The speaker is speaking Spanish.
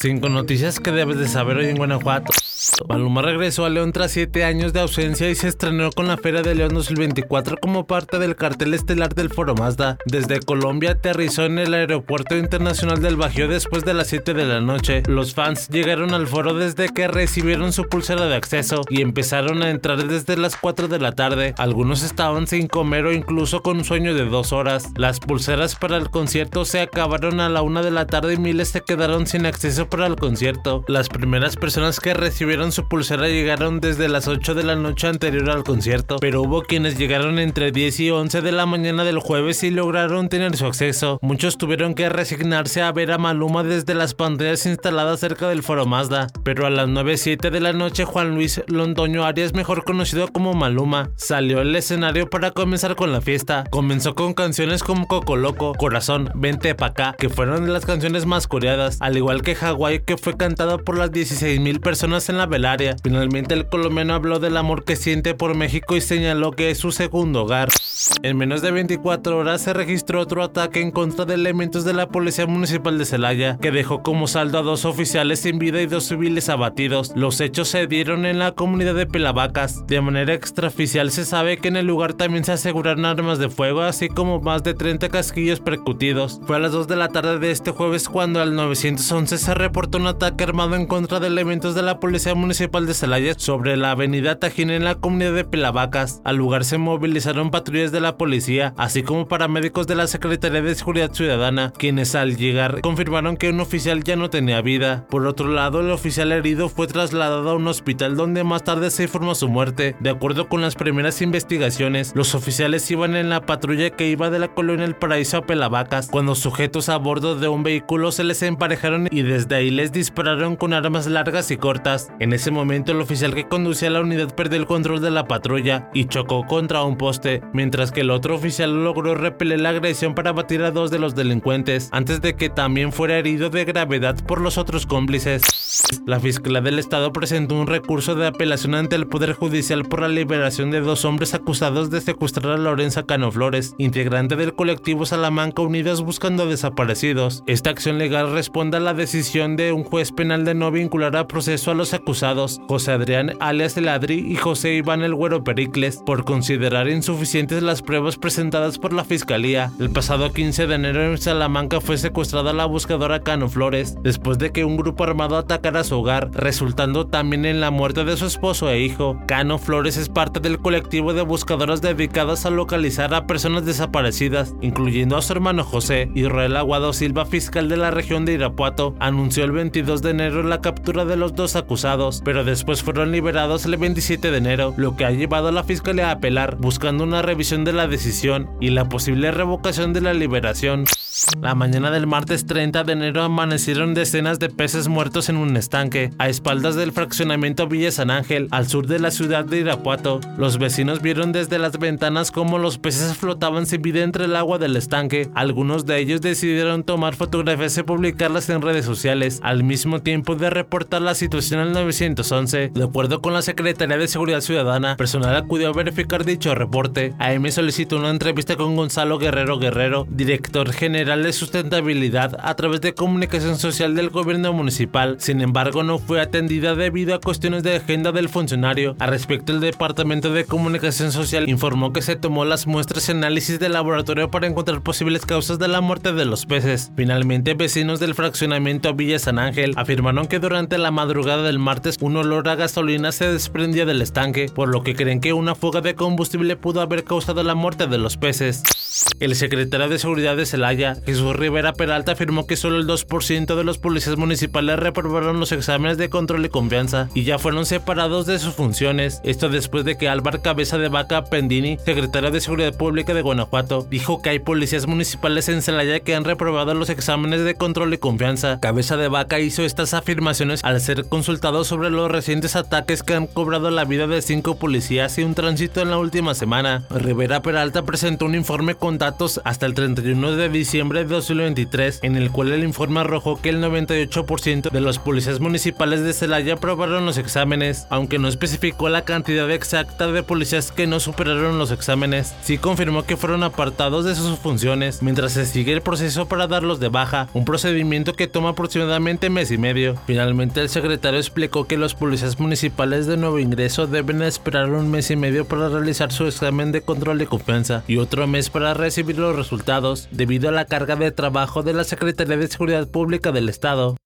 Cinco noticias que debes de saber hoy en Guanajuato. Maluma regresó a León tras siete años de ausencia y se estrenó con la Feria de León 2024 como parte del cartel estelar del Foro Mazda. Desde Colombia aterrizó en el Aeropuerto Internacional del Bajío después de las 7 de la noche. Los fans llegaron al foro desde que recibieron su pulsera de acceso y empezaron a entrar desde las 4 de la tarde. Algunos estaban sin comer o incluso con un sueño de dos horas. Las pulseras para el concierto se acabaron a la 1 de la tarde y miles se quedaron sin acceso para el concierto. Las primeras personas que recibieron su pulsera llegaron desde las 8 de la noche anterior al concierto, pero hubo quienes llegaron entre 10 y 11 de la mañana del jueves y lograron tener su acceso. Muchos tuvieron que resignarse a ver a Maluma desde las pantallas instaladas cerca del foro Mazda, pero a las 9.07 de la noche Juan Luis Londoño Arias, mejor conocido como Maluma, salió al escenario para comenzar con la fiesta. Comenzó con canciones como Coco Loco, Corazón, Vente pa' acá, que fueron de las canciones más coreadas, al igual que Hawaii que fue cantada por las 16.000 personas en la velaria. Finalmente el colombiano habló del amor que siente por México y señaló que es su segundo hogar. En menos de 24 horas se registró otro ataque en contra de elementos de la Policía Municipal de Celaya, que dejó como saldo a dos oficiales sin vida y dos civiles abatidos. Los hechos se dieron en la comunidad de Pelavacas. De manera extraoficial se sabe que en el lugar también se aseguraron armas de fuego, así como más de 30 casquillos percutidos. Fue a las 2 de la tarde de este jueves cuando al 911 se reportó un ataque armado en contra de elementos de la Policía Municipal de Celaya sobre la avenida Tajín en la comunidad de Pelavacas. Al lugar se movilizaron patrullas de la policía, así como paramédicos de la Secretaría de Seguridad Ciudadana, quienes al llegar confirmaron que un oficial ya no tenía vida. Por otro lado, el oficial herido fue trasladado a un hospital donde más tarde se informó su muerte. De acuerdo con las primeras investigaciones, los oficiales iban en la patrulla que iba de la colonia El Paraíso a Pelavacas, cuando sujetos a bordo de un vehículo se les emparejaron y desde ahí les dispararon con armas largas y cortas. En ese momento el oficial que conducía la unidad perdió el control de la patrulla y chocó contra un poste, mientras que el otro oficial logró repeler la agresión para batir a dos de los delincuentes, antes de que también fuera herido de gravedad por los otros cómplices. La Fiscalía del Estado presentó un recurso de apelación ante el Poder Judicial por la liberación de dos hombres acusados de secuestrar a Lorenza Cano Flores, integrante del colectivo Salamanca Unidas Buscando Desaparecidos. Esta acción legal responde a la decisión de un juez penal de no vincular a proceso a los acusados, José Adrián alias El Adri y José Iván El Güero Pericles, por considerar insuficientes las pruebas presentadas por la Fiscalía. El pasado 15 de enero en Salamanca fue secuestrada la buscadora Cano Flores, después de que un grupo armado atacara su hogar, resultando también en la muerte de su esposo e hijo. Cano Flores es parte del colectivo de buscadoras dedicadas a localizar a personas desaparecidas, incluyendo a su hermano José. Israel Aguado Silva, fiscal de la región de Irapuato, anunció el 22 de enero la captura de los dos acusados, pero después fueron liberados el 27 de enero, lo que ha llevado a la fiscalía a apelar, buscando una revisión de la decisión y la posible revocación de la liberación. La mañana del martes 30 de enero amanecieron decenas de peces muertos en un estanque, a espaldas del fraccionamiento Villa San Ángel, al sur de la ciudad de Irapuato. Los vecinos vieron desde las ventanas cómo los peces flotaban sin vida entre el agua del estanque. Algunos de ellos decidieron tomar fotografías y publicarlas en redes sociales, al mismo tiempo de reportar la situación al 911. De acuerdo con la Secretaría de Seguridad Ciudadana, personal acudió a verificar dicho reporte. AM solicitó una entrevista con Gonzalo Guerrero Guerrero, director general de sustentabilidad a través de comunicación social del gobierno municipal. Sin embargo, no fue atendida debido a cuestiones de agenda del funcionario. Al respecto, el Departamento de Comunicación Social informó que se tomó las muestras y análisis del laboratorio para encontrar posibles causas de la muerte de los peces. Finalmente, vecinos del fraccionamiento San Ángel afirmaron que durante la madrugada del martes un olor a gasolina se desprendía del estanque, por lo que creen que una fuga de combustible pudo haber causado la muerte de los peces. El secretario de Seguridad de Celaya, Jesús Rivera Peralta, afirmó que solo el 2% de los policías municipales reprobaron los exámenes de control y confianza y ya fueron separados de sus funciones. Esto después de que Álvaro Cabeza de Vaca Pendini, secretario de Seguridad Pública de Guanajuato, dijo que hay policías municipales en Celaya que han reprobado los exámenes de control y confianza. Cabeza de Vaca hizo estas afirmaciones al ser consultado sobre los recientes ataques que han cobrado la vida de cinco policías y un tránsito en la última semana. Rivera Peralta presentó un informe con datos hasta el 31 de diciembre de 2023, en el cual el informe arrojó que el 98% de los policías municipales de Celaya aprobaron los exámenes, aunque no especificó la cantidad exacta de policías que no superaron los exámenes. Sí confirmó que fueron apartados de sus funciones, mientras se sigue el proceso para darlos de baja, un procedimiento que toma aproximadamente mes y medio. Finalmente el secretario explicó que los policías municipales de nuevo ingreso deben esperar un mes y medio para realizar su examen de control de confianza y otro mes para recibir los resultados debido a la carga de trabajo de la Secretaría de Seguridad Pública del Estado.